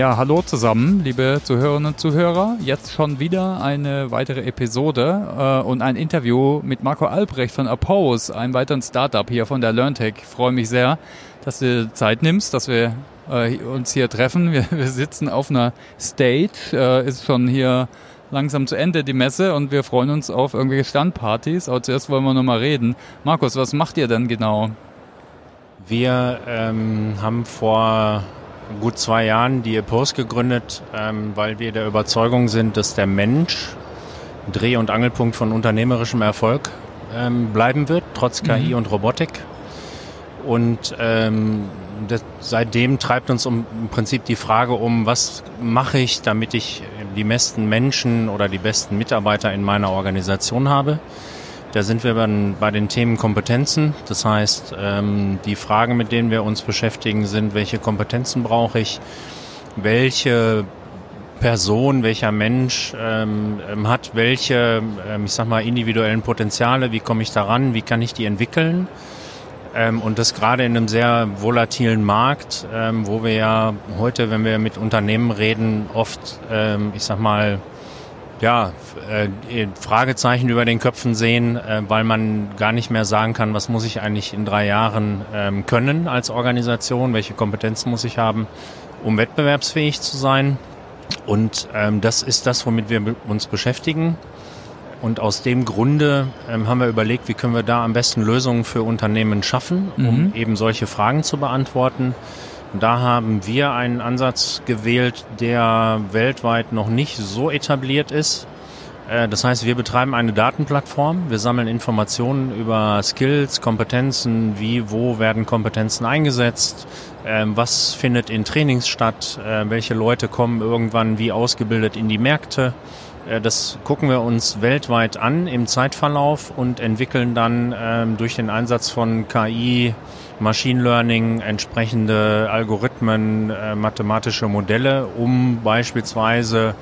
Ja, hallo zusammen, liebe Zuhörerinnen und Zuhörer. Jetzt schon wieder eine weitere Episode äh, und ein Interview mit Marco Albrecht von Oppose, einem weiteren Startup hier von der LearnTech. Ich freue mich sehr, dass du Zeit nimmst, dass wir äh, uns hier treffen. Wir, wir, sitzen auf einer Stage, äh, ist schon hier langsam zu Ende die Messe und wir freuen uns auf irgendwelche Standpartys. Aber zuerst wollen wir noch mal reden. Markus, was macht ihr denn genau? Wir ähm, haben vor gut zwei Jahren die Epos gegründet, ähm, weil wir der Überzeugung sind, dass der Mensch Dreh- und Angelpunkt von unternehmerischem Erfolg ähm, bleiben wird, trotz KI mhm. und Robotik. Und ähm, das, seitdem treibt uns um, im Prinzip die Frage um, was mache ich, damit ich die besten Menschen oder die besten Mitarbeiter in meiner Organisation habe. Da sind wir bei den Themen Kompetenzen. Das heißt, ähm, die Fragen, mit denen wir uns beschäftigen, sind, welche Kompetenzen brauche ich, welche Person, welcher Mensch ähm, ähm hat welche, ich sag mal, individuellen Potenziale, wie komme ich daran, wie kann ich die entwickeln? Und das gerade in einem sehr volatilen Markt, wo wir ja heute, wenn wir mit Unternehmen reden, oft, ich sag mal, ja, äh, Fragezeichen über den Köpfen sehen, äh, weil man gar nicht mehr sagen kann, was muss ich eigentlich in drei Jahren ähm, können als Organisation, welche Kompetenzen muss ich haben, um wettbewerbsfähig zu sein. Und ähm, das ist das, womit wir uns beschäftigen. Und aus dem Grunde ähm, haben wir überlegt, wie können wir da am besten Lösungen für Unternehmen schaffen, um mhm. eben solche Fragen zu beantworten. Da haben wir einen Ansatz gewählt, der weltweit noch nicht so etabliert ist. Äh, das heißt, wir betreiben eine Datenplattform. Wir sammeln Informationen über Skills, Kompetenzen, wie, wo werden Kompetenzen eingesetzt, ähm, was findet in Trainings statt, äh, welche Leute kommen irgendwann wie ausgebildet in die Märkte. Äh, das gucken wir uns weltweit an im Zeitverlauf und entwickeln dann ähm, durch den Einsatz von KI, Machine Learning, entsprechende Algorithmen, äh, mathematische Modelle, um beispielsweise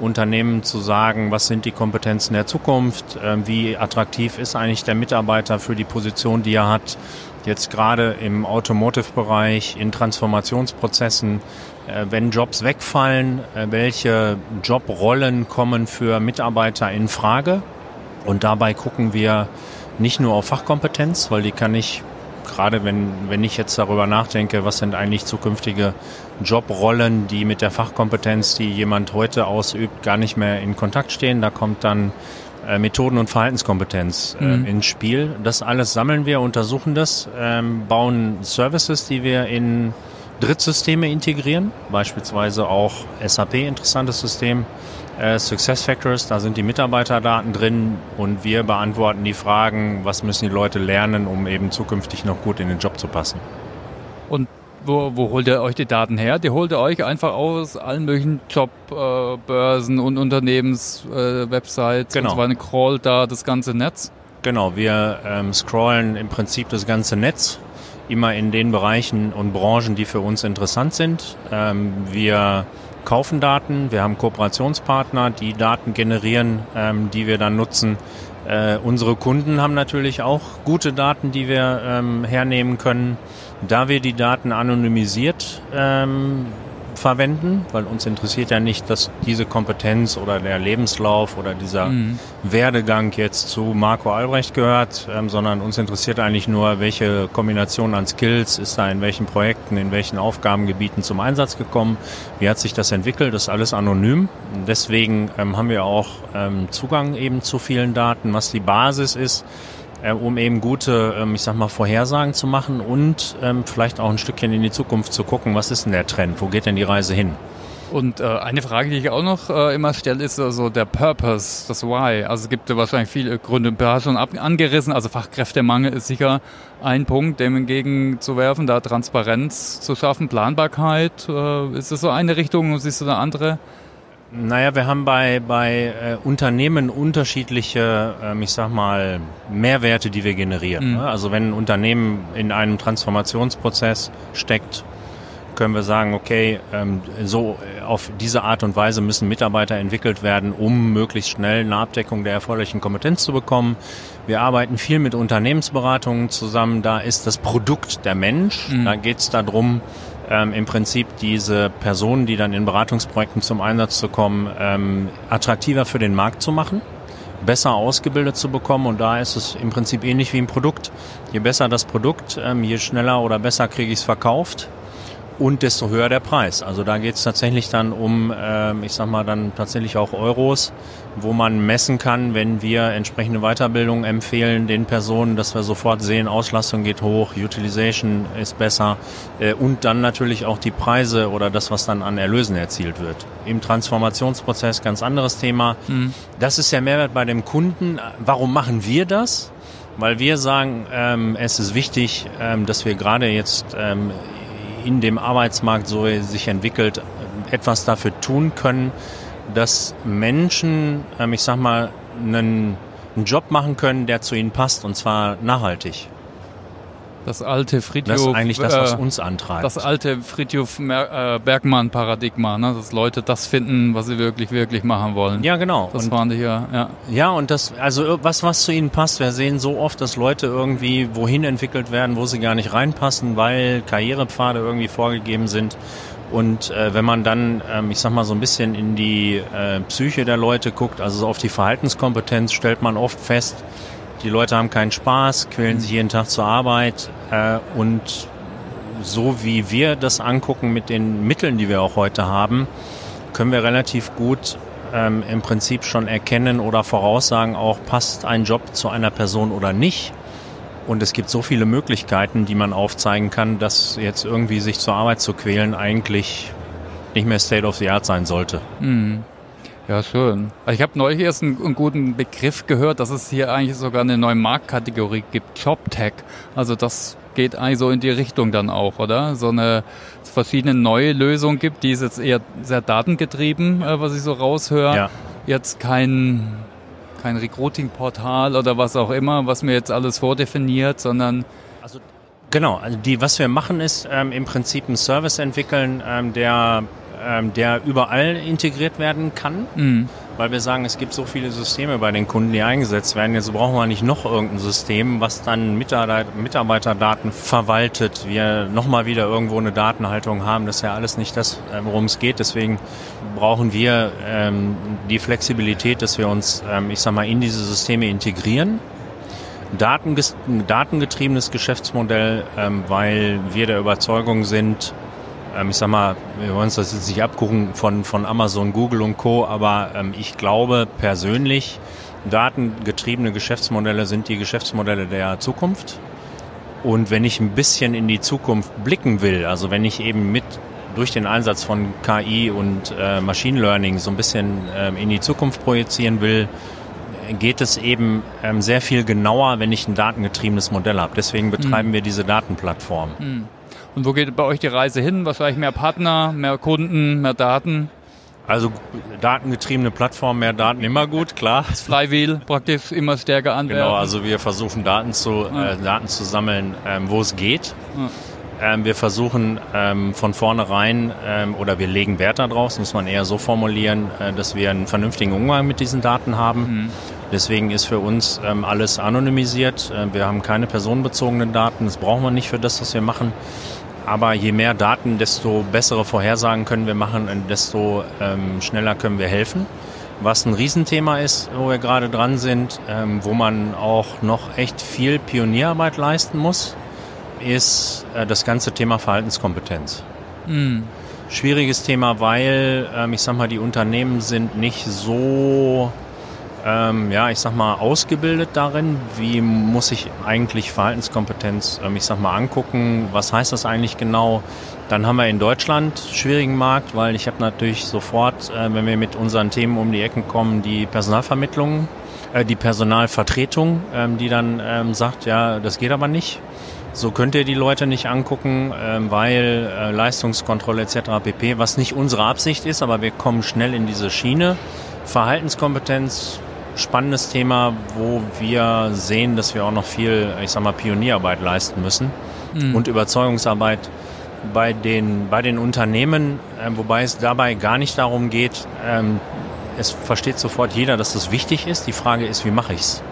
Unternehmen zu sagen, was sind die Kompetenzen der Zukunft, äh, wie attraktiv ist eigentlich der Mitarbeiter für die Position, die er hat, jetzt gerade im Automotive-Bereich, in Transformationsprozessen, äh, wenn Jobs wegfallen, äh, welche Jobrollen kommen für Mitarbeiter in Frage. Und dabei gucken wir nicht nur auf Fachkompetenz, weil die kann ich gerade wenn, wenn ich jetzt darüber nachdenke, was sind eigentlich zukünftige Jobrollen, die mit der Fachkompetenz, die jemand heute ausübt, gar nicht mehr in Kontakt stehen. Da kommt dann äh, Methoden- und Verhaltenskompetenz äh, mhm. ins Spiel. Das alles sammeln wir, untersuchen das, ähm, bauen Services, die wir in Drittsysteme integrieren, beispielsweise auch SAP, interessantes System, äh, SuccessFactors, da sind die Mitarbeiterdaten drin und wir beantworten die Fragen, was müssen die Leute lernen, um eben zukünftig noch gut in den Job zu passen. Und wo, wo holt ihr euch die Daten her? Die holt ihr euch einfach aus allen möglichen Jobbörsen äh, und Unternehmenswebsites äh, genau. und weiter, crawlt da das ganze Netz? Genau, wir ähm, scrollen im Prinzip das ganze Netz immer in den Bereichen und Branchen, die für uns interessant sind. Ähm, wir kaufen Daten, wir haben Kooperationspartner, die Daten generieren, ähm, die wir dann nutzen. Äh, unsere Kunden haben natürlich auch gute Daten, die wir ähm, hernehmen können. Da wir die Daten anonymisiert ähm, verwenden, weil uns interessiert ja nicht, dass diese Kompetenz oder der Lebenslauf oder dieser mhm. Werdegang jetzt zu Marco Albrecht gehört, ähm, sondern uns interessiert eigentlich nur, welche Kombination an Skills ist da in welchen Projekten, in welchen Aufgabengebieten zum Einsatz gekommen, wie hat sich das entwickelt, das ist alles anonym. Deswegen ähm, haben wir auch ähm, Zugang eben zu vielen Daten, was die Basis ist äh, um eben gute, ähm, ich sag mal, Vorhersagen zu machen und ähm, vielleicht auch ein Stückchen in die Zukunft zu gucken, was ist denn der Trend, wo geht denn die Reise hin? Und äh, eine Frage, die ich auch noch äh, immer stelle, ist also der Purpose, das Why. Also es gibt ja wahrscheinlich viele Gründe, du hast schon ab, angerissen, also Fachkräftemangel ist sicher ein Punkt, dem entgegenzuwerfen, da Transparenz zu schaffen, Planbarkeit. Äh, ist das so eine Richtung, siehst du da andere? Naja, wir haben bei, bei äh, Unternehmen unterschiedliche, ähm, ich sag mal, Mehrwerte, die wir generieren. Mhm. Ne? Also wenn ein Unternehmen in einem Transformationsprozess steckt, können wir sagen, okay, ähm, so äh, auf diese Art und Weise müssen Mitarbeiter entwickelt werden, um möglichst schnell eine Abdeckung der erforderlichen Kompetenz zu bekommen. Wir arbeiten viel mit Unternehmensberatungen zusammen. Da ist das Produkt der Mensch. Mhm. Da geht es darum, ähm, im Prinzip diese Personen, die dann in Beratungsprojekten zum Einsatz zu kommen, ähm, attraktiver für den Markt zu machen besser ausgebildet zu bekommen. Und da ist es im Prinzip ähnlich wie im Produkt. Je besser das Produkt, ähm, je schneller oder besser kriege ich es verkauft und desto höher der Preis. Also da geht es tatsächlich dann um, äh, ich sag mal, dann tatsächlich auch Euros, wo man messen kann, wenn wir entsprechende Weiterbildung empfehlen den Personen, dass wir sofort sehen, Auslastung geht hoch, Utilization ist besser äh, und dann natürlich auch die Preise oder das, was dann an Erlösen erzielt wird. Im Transformationsprozess ganz anderes Thema. Mhm. Das ist der Mehrwert bei dem Kunden. Warum machen wir das? Weil wir sagen, ähm, es ist wichtig, ähm, dass wir gerade jetzt ähm, in dem Arbeitsmarkt so sich entwickelt, etwas dafür tun können, dass Menschen, ähm, ich sag mal, einen, einen Job machen können, der zu ihnen passt und zwar nachhaltig. Das alte Friedhof. Das ist eigentlich das, was äh, uns antreibt. Das alte Friedhof äh, Bergmann-Paradigma, ne? dass Leute das finden, was sie wirklich, wirklich machen wollen. Ja, genau. Das und, waren die ja, ja. Ja, und das, also was, was zu ihnen passt. Wir sehen so oft, dass Leute irgendwie wohin entwickelt werden, wo sie gar nicht reinpassen, weil Karrierepfade irgendwie vorgegeben sind. Und äh, wenn man dann, ähm, ich sag mal, so ein bisschen in die äh, Psyche der Leute guckt, also so auf die Verhaltenskompetenz, stellt man oft fest, die Leute haben keinen Spaß, quälen sich jeden Tag zur Arbeit äh, und so wie wir das angucken mit den Mitteln, die wir auch heute haben, können wir relativ gut ähm, im Prinzip schon erkennen oder voraussagen, auch passt ein Job zu einer Person oder nicht. Und es gibt so viele Möglichkeiten, die man aufzeigen kann, dass jetzt irgendwie sich zur Arbeit zu quälen eigentlich nicht mehr State of the Art sein sollte. Mhm. Ja, schön. Ich habe neulich erst einen, einen, guten Begriff gehört, dass es hier eigentlich sogar eine neue Marktkategorie gibt, JobTech. Also das geht eigentlich so in die Richtung dann auch, oder? So eine verschiedene neue Lösung gibt, die ist jetzt eher sehr datengetrieben, äh, was ich so raushöre. Ja. Jetzt kein, kein Recruiting-Portal oder was auch immer, was mir jetzt alles vordefiniert, sondern also Genau, also die, was wir machen, ist ähm, im Prinzip einen Service entwickeln, ähm, der ähm, der überall integriert werden kann. Mhm. Weil wir sagen, es gibt so viele Systeme bei den Kunden, die eingesetzt werden. Jetzt brauchen wir nicht noch irgendein System, was dann Mitarbeiterdaten verwaltet. Wir nochmal wieder irgendwo eine Datenhaltung haben. Das ist ja alles nicht das, äh, worum es geht. Deswegen brauchen wir ähm, die Flexibilität, dass wir uns, ähm, ich sag mal, in diese Systeme integrieren. datengetriebenes Geschäftsmodell, ähm, weil wir der Überzeugung sind, ähm, ich sag mal, wir wollen uns das jetzt nicht abgucken von, von Amazon, Google und Co., aber ähm, ich glaube persönlich, datengetriebene Geschäftsmodelle sind die Geschäftsmodelle der Zukunft. Und wenn ich ein bisschen in die Zukunft blicken will, also wenn ich eben mit durch den Einsatz von KI und äh, Machine Learning so ein bisschen ähm, in die Zukunft projizieren will, geht es eben ähm, sehr viel genauer, wenn ich ein datengetriebenes Modell habe. Deswegen betreiben mhm. wir diese Datenplattform. Mhm. Und wo geht bei euch die Reise hin? Wahrscheinlich mehr Partner, mehr Kunden, mehr Daten? Also datengetriebene Plattform, mehr Daten immer gut, klar. Das Flywheel praktisch immer stärker anwerfen. Genau, also wir versuchen Daten zu, ja. äh, Daten zu sammeln, ähm, wo es geht. Ja. Ähm, wir versuchen ähm, von vornherein ähm, oder wir legen Wert darauf, muss man eher so formulieren, äh, dass wir einen vernünftigen Umgang mit diesen Daten haben. Mhm. Deswegen ist für uns ähm, alles anonymisiert. Äh, wir haben keine personenbezogenen Daten. Das brauchen wir nicht für das, was wir machen. Aber je mehr Daten, desto bessere Vorhersagen können wir machen und desto ähm, schneller können wir helfen. Was ein Riesenthema ist, wo wir gerade dran sind, ähm, wo man auch noch echt viel Pionierarbeit leisten muss, ist äh, das ganze Thema Verhaltenskompetenz. Mhm. Schwieriges Thema, weil ähm, ich sag mal, die Unternehmen sind nicht so ähm, ja, ich sag mal, ausgebildet darin? Wie muss ich eigentlich Verhaltenskompetenz, ähm, ich sag mal, angucken? Was heißt das eigentlich genau? Dann haben wir in Deutschland schwierigen Markt, weil ich habe natürlich sofort, äh, wenn wir mit unseren Themen um die Ecken kommen, die Personalvermittlung, äh, die Personalvertretung, ähm, die dann ähm, sagt, ja, das geht aber nicht. So könnt ihr die Leute nicht angucken, ähm, weil äh, Leistungskontrolle etc. pp., was nicht unsere Absicht ist, aber wir kommen schnell in diese Schiene. Verhaltenskompetenz spannendes Thema, wo wir sehen, dass wir auch noch viel, ich sag mal, Pionierarbeit leisten müssen mhm. und Überzeugungsarbeit bei den, bei den Unternehmen, äh, wobei es dabei gar nicht darum geht, ähm, es versteht sofort jeder, dass das wichtig ist. Die Frage ist, wie mache ich's?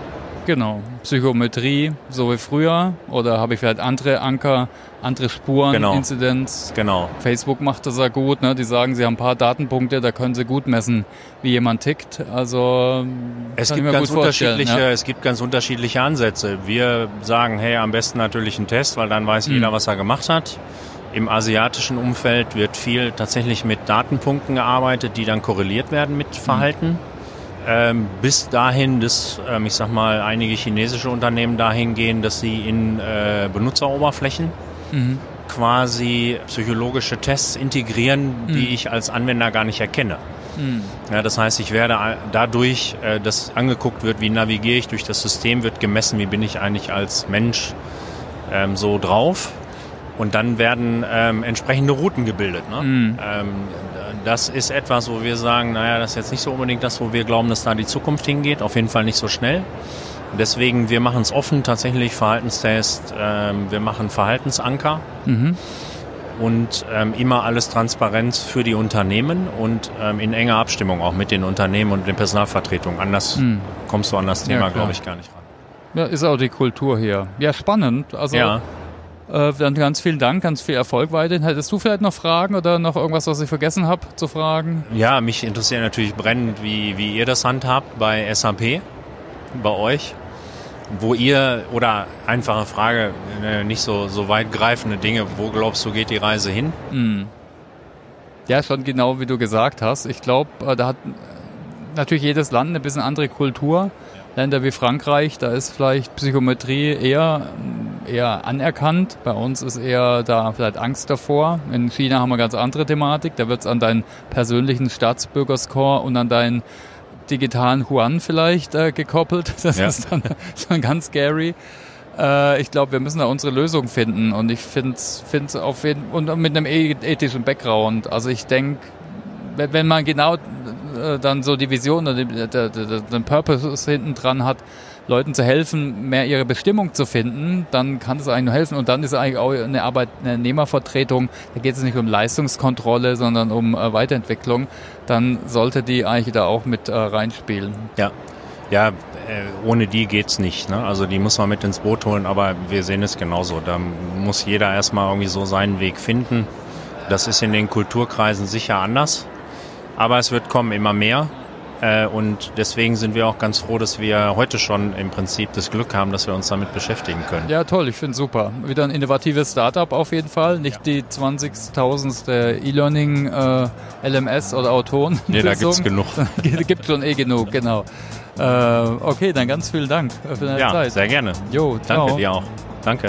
Genau. Psychometrie, so wie früher. Oder habe ich vielleicht andere Anker, andere Spuren, Genau. Inzidenz. Genau. Facebook macht das ja gut. Ne? Die sagen, sie haben ein paar Datenpunkte, da können sie gut messen, wie jemand tickt. Also Es gibt ganz unterschiedliche, ja. es gibt ganz unterschiedliche Ansätze. Wir sagen, hey, am besten natürlich ein Test, weil dann weiß jeder, Mhm. was er gemacht hat. Im asiatischen Umfeld wird viel tatsächlich mit Datenpunkten gearbeitet, die dann korreliert werden mit Verhalten. Ähm, bis dahin, dass, ähm, ich sag mal, einige chinesische Unternehmen dahin gehen, dass sie in äh, Benutzeroberflächen Mhm. quasi psychologische Tests integrieren, die ich als Anwender gar nicht erkenne. Mhm. Ja, das heißt, ich werde dadurch, äh, dass angeguckt wird, wie navigiere ich durch das System, wird gemessen, wie bin ich eigentlich als Mensch ähm, so drauf. Und dann werden ähm, entsprechende Routen gebildet. Ne? Mhm. Ähm, das ist etwas, wo wir sagen, naja, das ist jetzt nicht so unbedingt das, wo wir glauben, dass da die Zukunft hingeht. Auf jeden Fall nicht so schnell. Deswegen, wir machen es offen, tatsächlich Verhaltenstest, ähm, wir machen Verhaltensanker Mhm. und ähm, immer alles Transparenz für die Unternehmen und ähm, in enger Abstimmung auch mit den Unternehmen und den Personalvertretungen. Anders Mhm. kommst du an das Ja, Thema, klar. glaube ich, gar nicht ran. Ja, ist auch die Kultur hier. Ja, spannend. Also Ja, äh, dann ganz vielen Dank, ganz viel Erfolg weiterhin. Hättest du vielleicht noch Fragen oder noch irgendwas, was ich vergessen habe zu fragen? ja, mich interessiert natürlich brennend, wie, wie ihr das handhabt bei SAP, bei euch. Wo ihr, oder einfache Frage, äh, nicht so, so weitgreifende Dinge, wo glaubst du, geht die Reise hin? Mhm. Ja, schon genau wie du gesagt hast. Ich glaube, äh, da hat natürlich jedes Land eine bisschen andere Kultur. Länder wie Frankreich, da ist vielleicht Psychometrie eher, eher anerkannt. Bei uns ist eher da vielleicht Angst davor. In China haben wir ganz andere Thematik. Da wird es an deinen persönlichen Staatsbürgerscore und an deinen digitalen Yuan vielleicht äh, gekoppelt. Das Ja. ist dann schon ganz scary. Äh, ich glaube, wir müssen da unsere Lösung finden und ich finde es auf jeden und mit einem e- ethischen Background. Also ich denke, wenn man genau äh, dann so die Vision oder den, der- der- den Purpose hinten dran hat, Leuten zu helfen, mehr ihre Bestimmung zu finden, dann kann das eigentlich nur helfen. Und dann ist eigentlich auch eine Arbeitnehmervertretung, da geht es nicht um Leistungskontrolle, sondern um äh, Weiterentwicklung. Dann sollte die eigentlich da auch mit äh, reinspielen. Ja, ja äh, ohne die geht's nicht. Ne? Also die muss man mit ins Boot holen, aber wir sehen es genauso. Da muss jeder erstmal irgendwie so seinen Weg finden. Das ist in den Kulturkreisen sicher anders, aber es wird kommen immer mehr. Äh, Und deswegen sind wir auch ganz froh, dass wir heute schon im Prinzip das Glück haben, dass wir uns damit beschäftigen können. Ja, toll, ich finde super. Wieder ein innovatives Startup auf jeden Fall. Nicht die 20.000. E-Learning äh, LMS oder Autoren. Nee, da gibt's genug. Gibt schon eh genug, genau. Äh, okay, dann ganz vielen Dank für deine Ja, Zeit. sehr gerne. Jo, ciao. Danke dir auch. Danke.